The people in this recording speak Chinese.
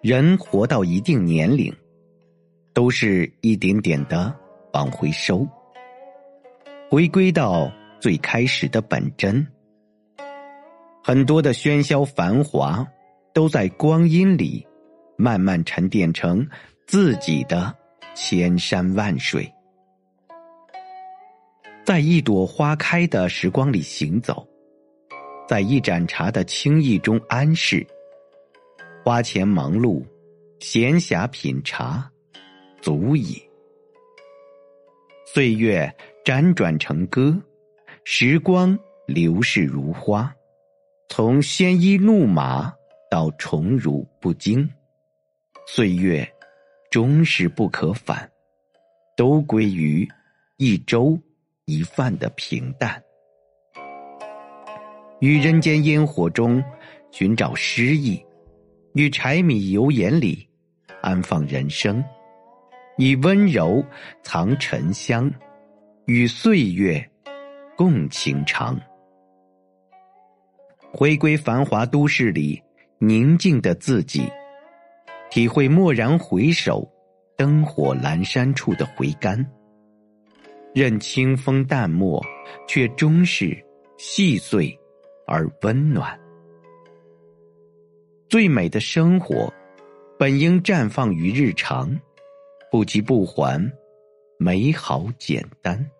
人活到一定年龄，都是一点点的往回收，回归到最开始的本真。很多的喧嚣繁华，都在光阴里慢慢沉淀成自己的千山万水。在一朵花开的时光里行走，在一盏茶的轻意中安适。花前忙碌，闲暇品茶，足矣。岁月辗转成歌，时光流逝如花。从鲜衣怒马到宠辱不惊，岁月终是不可返，都归于一粥一饭的平淡。于人间烟火中寻找诗意。于柴米油盐里安放人生，以温柔藏沉香，与岁月共情长。回归繁华都市里宁静的自己，体会蓦然回首，灯火阑珊处的回甘。任清风淡漠，却终是细碎而温暖。最美的生活，本应绽放于日常，不急不缓，美好简单。